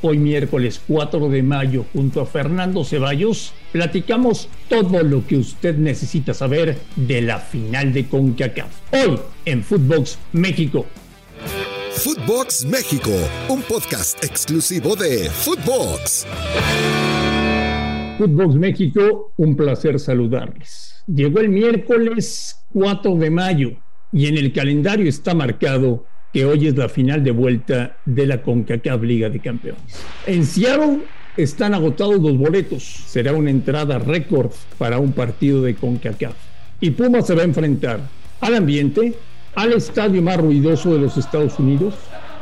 Hoy miércoles 4 de mayo, junto a Fernando Ceballos, platicamos todo lo que usted necesita saber de la final de CONCACAF. Hoy en Footbox México. Footbox México, un podcast exclusivo de Footbox. Footbox México, un placer saludarles. Llegó el miércoles 4 de mayo y en el calendario está marcado que hoy es la final de vuelta de la CONCACAF Liga de Campeones. En Seattle están agotados los boletos. Será una entrada récord para un partido de CONCACAF. Y Puma se va a enfrentar al ambiente, al estadio más ruidoso de los Estados Unidos,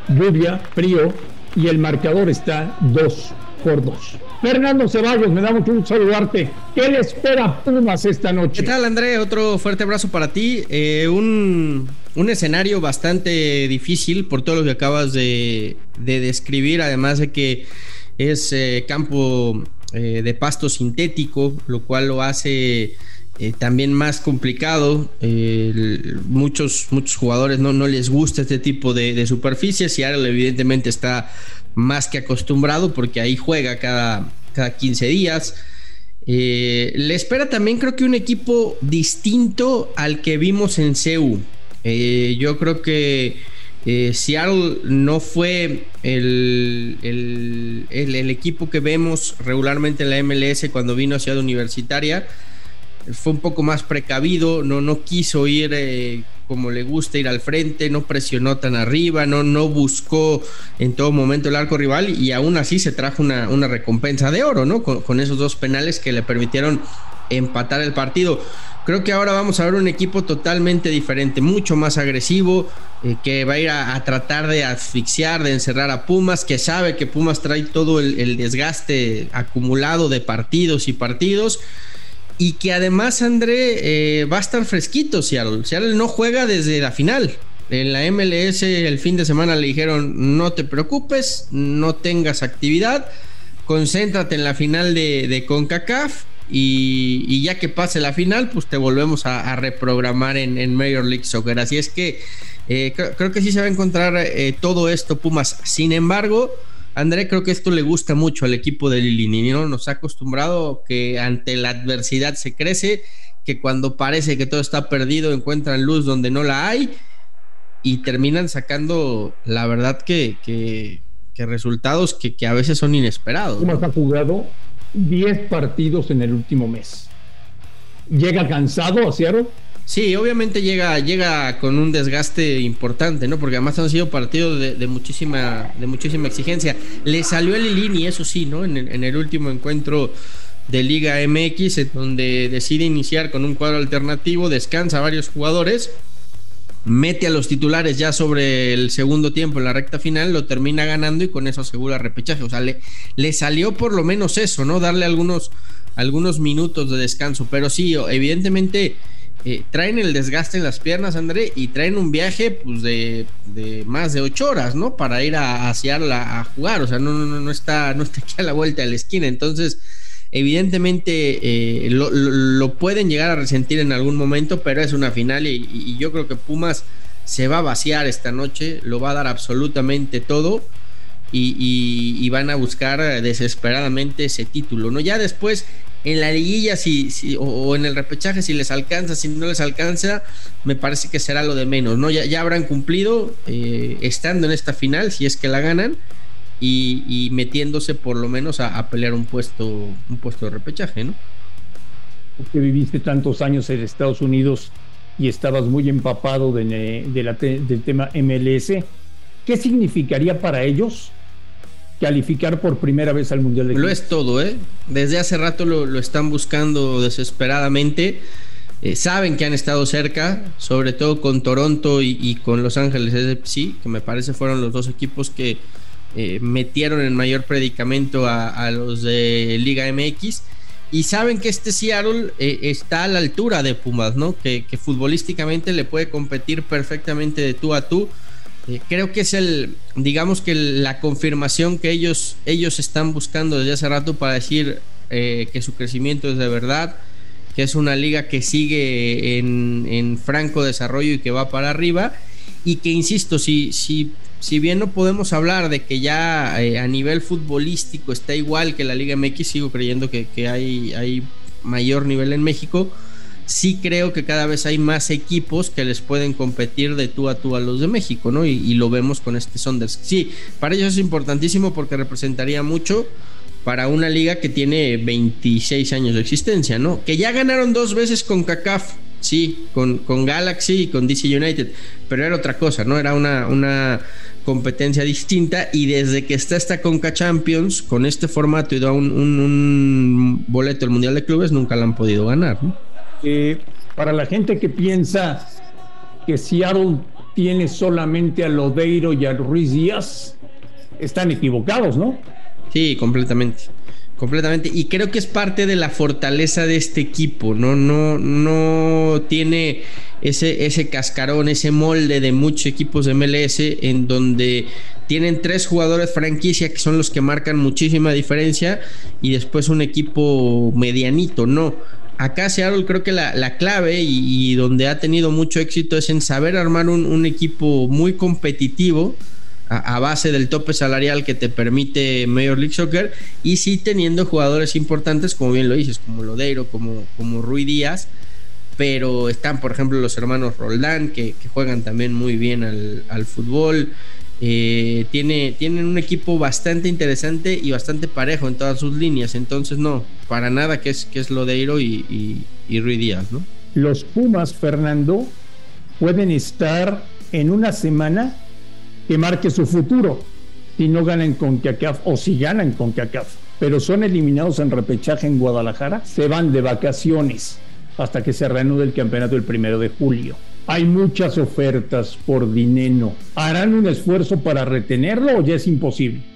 lluvia, frío y el marcador está 2 por 2. Fernando Ceballos, me da mucho gusto saludarte. ¿Qué le espera Pumas esta noche? ¿Qué tal, André? Otro fuerte abrazo para ti. Eh, un, un escenario bastante difícil por todo lo que acabas de, de describir, además de que es eh, campo eh, de pasto sintético, lo cual lo hace eh, también más complicado. Muchos, muchos jugadores no, les gusta este tipo de, superficies y ahora evidentemente está más que acostumbrado porque ahí juega cada, cada 15 días. Le espera también creo que un equipo distinto al que vimos en CEU. Eh, yo creo que eh, Seattle no fue el, el- el- equipo que vemos regularmente en la MLS cuando vino a Ciudad Universitaria. Fue un poco más precavido, no, no quiso ir eh, como le gusta ir al frente, no presionó tan arriba, no, no buscó en todo momento el arco rival y aún así se trajo una, una recompensa de oro, ¿no? Con esos dos penales que le permitieron empatar el partido. Creo que ahora vamos a ver un equipo totalmente diferente, mucho más agresivo, eh, que va a ir a, tratar de asfixiar, de encerrar a Pumas, que sabe que Pumas trae todo el, el desgaste acumulado de partidos y partidos. Y que además, André, eh, va a estar fresquito Seattle. Seattle no juega desde la final. En la MLS el fin de semana le dijeron, no te preocupes, no tengas actividad, concéntrate en la final de, de CONCACAF y, ya que pase la final, pues te volvemos a, reprogramar en, Major League Soccer. Así es que eh, creo, que sí se va a encontrar eh, todo esto Pumas. Sin embargo, André, creo que esto le gusta mucho al equipo de Lilini, ¿no? Nos ha acostumbrado que ante la adversidad se crece, que cuando parece que todo está perdido encuentran luz donde no la hay y terminan sacando, la verdad, que, resultados que, a veces son inesperados. Pumas ha jugado 10 partidos en el último mes. Llega cansado a Seattle. Sí, obviamente llega, llega con un desgaste importante, ¿no? Porque además han sido partidos de, muchísima, de muchísima exigencia. Le salió el Lilini, eso sí, ¿no? En el, último encuentro de Liga MX, donde decide iniciar con un cuadro alternativo, descansa varios jugadores, mete a los titulares ya sobre el segundo tiempo en la recta final, lo termina ganando y con eso asegura repechaje. O sea, le, le salió por lo menos eso, ¿no? Darle algunos, algunos minutos de descanso. Pero sí, evidentemente eh, traen el desgaste en las piernas, André, y traen un viaje pues de, de más de ocho horas, ¿no? Para ir a, a Seattle a, jugar. O sea, no, no, no, está, no está aquí a la vuelta de la esquina. Entonces evidentemente eh, lo, pueden llegar a resentir en algún momento, pero es una final y, yo creo que Pumas se va a vaciar esta noche, lo va a dar absolutamente todo y, van a buscar desesperadamente ese título, ¿no? Ya después en la liguilla o, en el repechaje si les alcanza, si no les alcanza, me parece que será lo de menos, ¿no? Ya, ya habrán cumplido eh, estando en esta final, si es que la ganan, y, y, metiéndose por lo menos a, a, pelear un puesto, un puesto de repechaje, ¿no? Que viviste tantos años en Estados Unidos y estabas muy empapado de, de la, del tema MLS, ¿qué significaría para ellos calificar por primera vez al Mundial de Lo es todo, ¿eh? Desde hace rato lo, lo están buscando desesperadamente. Eh, saben que han estado cerca, sobre todo con Toronto y, y con Los Ángeles FC, que me parece fueron los dos equipos que eh, metieron en mayor predicamento a, los de Liga MX y saben que este Seattle eh, está a la altura de Pumas, ¿no? Que, futbolísticamente le puede competir perfectamente de tú a tú. Eh, creo que es el, digamos que la confirmación que ellos, ellos están buscando desde hace rato para decir que su crecimiento es de verdad, que es una liga que sigue en, en franco desarrollo y que va para arriba y que insisto, si, si, si bien no podemos hablar de que ya eh, a nivel futbolístico está igual que la Liga MX, sigo creyendo que, hay, hay mayor nivel en México. Sí creo que cada vez hay más equipos que les pueden competir de tú a tú a los de México, ¿no? Y, lo vemos con este Sonders. Sí, para ellos es importantísimo porque representaría mucho para una liga que tiene 26 años de existencia, ¿no? Que ya ganaron dos veces con CACAF sí, con, con Galaxy y con DC United, pero era otra cosa, ¿no? Era una, una competencia distinta y desde que está esta Conca Champions, con este formato y da un, un, boleto al Mundial de Clubes, nunca la han podido ganar, ¿no? Eh, para la gente que piensa que Seattle tiene solamente a Lodeiro y a Ruiz Díaz, están equivocados, ¿no? Sí, completamente completamente. Y creo que es parte de la fortaleza de este equipo. No, no, no tiene ese, ese cascarón, ese molde de muchos equipos de MLS en donde tienen tres jugadores franquicia que son los que marcan muchísima diferencia y después un equipo medianito. No. Acá Seattle creo que la, clave y, donde ha tenido mucho éxito es en saber armar un equipo muy competitivo a, base del tope salarial que te permite Major League Soccer y sí teniendo jugadores importantes, como bien lo dices, como Lodeiro, como, como Rui Díaz, pero están, por ejemplo, los hermanos Roldán, que, juegan también muy bien al, fútbol. Eh, tiene, tienen un equipo bastante interesante y bastante parejo en todas sus líneas, entonces no, para nada que es, que es Lodeiro y, y, Rui Díaz, ¿no? Los Pumas, Fernando, pueden estar en una semana que marque su futuro si no ganan con CACAF o si ganan con CACAF, pero son eliminados en repechaje en Guadalajara, se van de vacaciones hasta que se reanude el campeonato el primero de julio. Hay muchas ofertas por dinero. ¿Harán un esfuerzo para retenerlo o ya es imposible?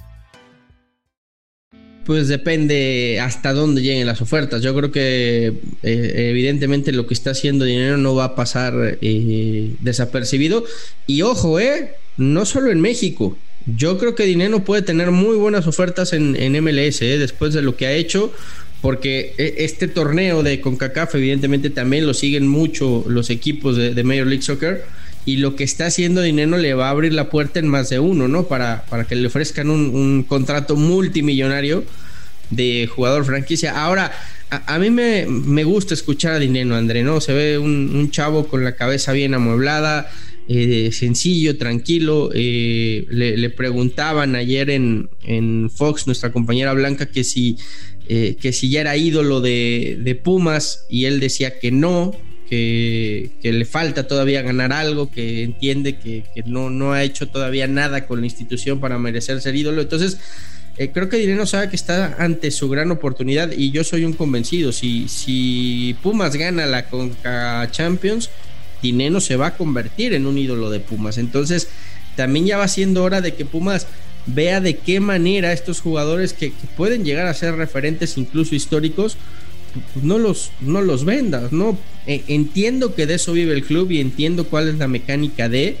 Pues depende hasta dónde lleguen las ofertas. Yo creo que eh, evidentemente lo que está haciendo dinero no va a pasar eh, desapercibido. Y ojo, eh, no solo en México. Yo creo que Dinero puede tener muy buenas ofertas en, MLS eh, después de lo que ha hecho, porque este torneo de CONCACAF evidentemente también lo siguen mucho los equipos de, Major League Soccer y lo que está haciendo Dinero le va a abrir la puerta en más de uno, ¿no? Para, para que le ofrezcan un, contrato multimillonario de jugador franquicia. Ahora, a, mí me, gusta escuchar a Dinero, André, ¿no? Se ve un, chavo con la cabeza bien amueblada, eh, sencillo, tranquilo. Eh, le, preguntaban ayer en, en, Fox, nuestra compañera Blanca, que si, eh, que si ya era ídolo de, de Pumas y él decía que no, que, le falta todavía ganar algo, que entiende que, no, no, ha hecho todavía nada con la institución para merecer ser ídolo. Entonces, eh, creo que Dinero sabe que está ante su gran oportunidad y yo soy un convencido. Si, si Pumas gana la Conca Champions, Dinero se va a convertir en un ídolo de Pumas. Entonces, también ya va siendo hora de que Pumas vea de qué manera estos jugadores que pueden llegar a ser referentes incluso históricos, pues, no los, no los vendas, ¿no? E, entiendo que de eso vive el club y entiendo cuál es la mecánica de,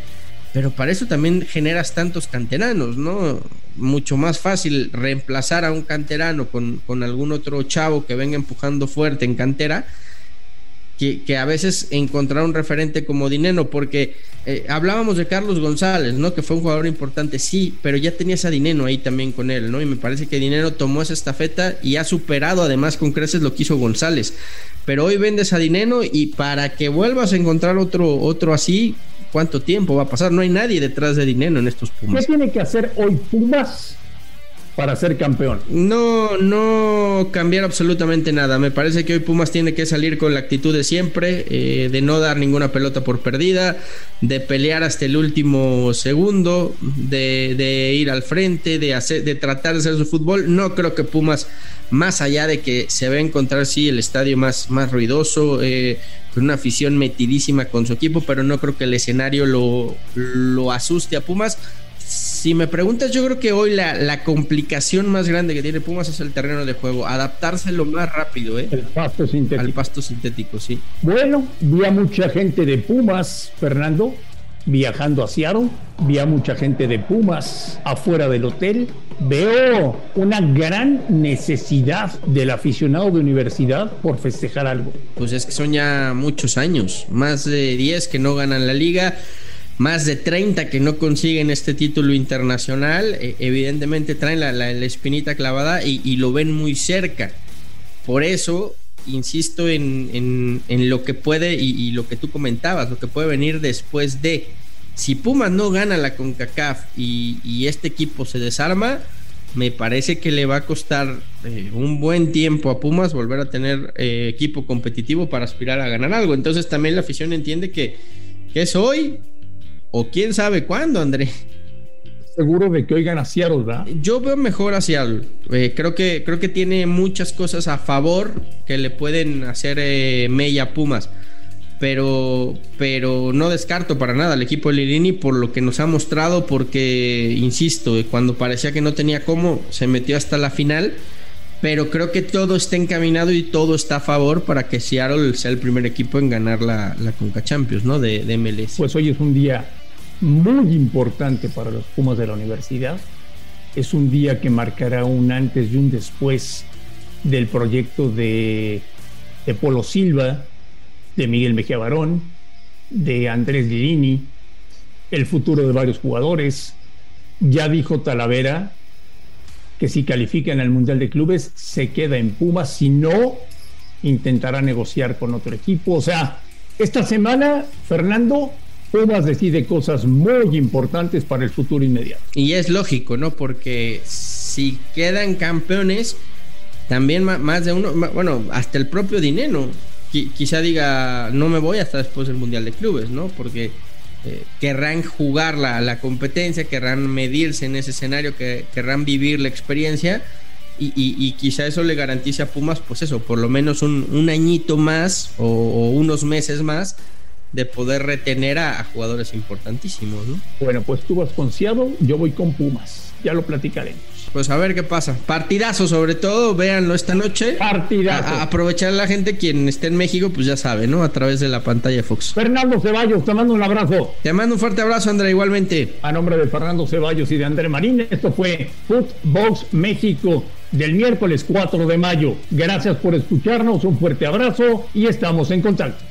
pero para eso también generas tantos canteranos, ¿no? Mucho más fácil reemplazar a un canterano con, con algún otro chavo que venga empujando fuerte en cantera que, a veces encontrar un referente como Dineno, porque eh, hablábamos de Carlos González, ¿no? Que fue un jugador importante, sí, pero ya tenías a Dineno ahí también con él, ¿no? Y me parece que Dineno tomó esa estafeta y ha superado además con creces lo que hizo González. Pero hoy vendes a Dineno y para que vuelvas a encontrar otro, otro así, ¿cuánto tiempo va a pasar? No hay nadie detrás de Dineno en estos Pumas. ¿Qué tiene que hacer hoy Pumas para ser campeón. No, no cambiar absolutamente nada. Me parece que hoy Pumas tiene que salir con la actitud de siempre, eh, de no dar ninguna pelota por perdida, de pelear hasta el último segundo, de, ir al frente, de, hacer, de tratar de hacer su fútbol. No creo que Pumas, más allá de que se va a encontrar, sí, el estadio más, más ruidoso, eh, con una afición metidísima con su equipo, pero no creo que el escenario lo, lo asuste a Pumas si me preguntas, yo creo que hoy la, complicación más grande que tiene Pumas es el terreno de juego, adaptarse lo más rápido, ¿eh? El pasto sintético. Al pasto sintético, sí. Bueno, vi a mucha gente de Pumas, Fernando, viajando a Seattle, vi a mucha gente de Pumas afuera del hotel. Veo una gran necesidad del aficionado de universidad por festejar algo. Pues es que son ya muchos años, más de 10 que no ganan la liga más de 30 que no consiguen este título internacional, eh, evidentemente traen la, espinita clavada y, lo ven muy cerca. Por eso, insisto en, lo que puede y, lo que tú comentabas, lo que puede venir después de. Si Pumas no gana la CONCACAF y, este equipo se desarma, me parece que le va a costar eh, un buen tiempo a Pumas volver a tener eh, equipo competitivo para aspirar a ganar algo. Entonces también la afición entiende que, que es hoy o quién sabe cuándo, André. Seguro de que oigan a Seattle, ¿verdad? Yo veo mejor a Seattle. Eh, creo, que, creo que tiene muchas cosas a favor que le pueden hacer eh, Mella Pumas. Pero, pero no descarto para nada al equipo de Lirini por lo que nos ha mostrado, porque, insisto, cuando parecía que no tenía cómo, se metió hasta la final pero creo que todo está encaminado y todo está a favor para que Seattle sea el primer equipo en ganar la, la Conca Champions, ¿no? De, de, MLS. Pues hoy es un día muy importante para los Pumas de la universidad. Es un día que marcará un antes y un después del proyecto de, Polo Silva, de Miguel Mejía Barón, de Andrés Lirini, el futuro de varios jugadores. Ya dijo Talavera que si califica en el Mundial de Clubes se queda en Pumas, si no, intentará negociar con otro equipo. O sea, esta semana, Fernando, Pumas decide cosas muy importantes para el futuro inmediato. Y es lógico, ¿no? Porque si quedan campeones, también más de uno, bueno, hasta el propio Dinero quizá diga, no me voy hasta después del Mundial de Clubes, ¿no? Porque eh, querrán jugar la, la, competencia, querrán medirse en ese escenario, que, querrán vivir la experiencia y, quizá eso le garantice a Pumas, pues eso, por lo menos un, añito más o, unos meses más de poder retener a, jugadores importantísimos. ¿no? Bueno, pues tú vas con Seattle, yo voy con Pumas, ya lo platicaremos. Pues a ver qué pasa. Partidazo sobre todo, véanlo esta noche. Partidazo. aprovechar a la gente quien esté en México, pues ya sabe, ¿no? A través de la pantalla Fox. Fernando Ceballos, te mando un abrazo. Te mando un fuerte abrazo, André, igualmente. A nombre de Fernando Ceballos y de André Marín, esto fue Footbox México del miércoles 4 de mayo. Gracias por escucharnos, un fuerte abrazo y estamos en contacto.